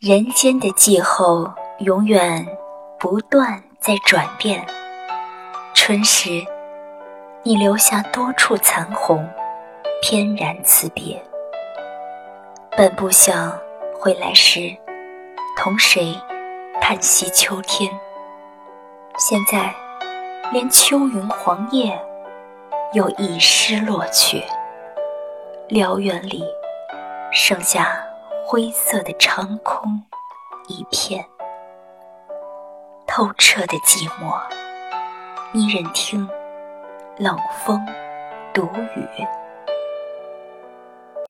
人间的季候永远不断在转变。春时，你留下多处残红，翩然辞别。本不想回来时同谁叹息秋天，现在连秋云黄叶又一失落去，辽远里剩下。灰色的长空一片，透彻的寂寞，你忍听冷风独语。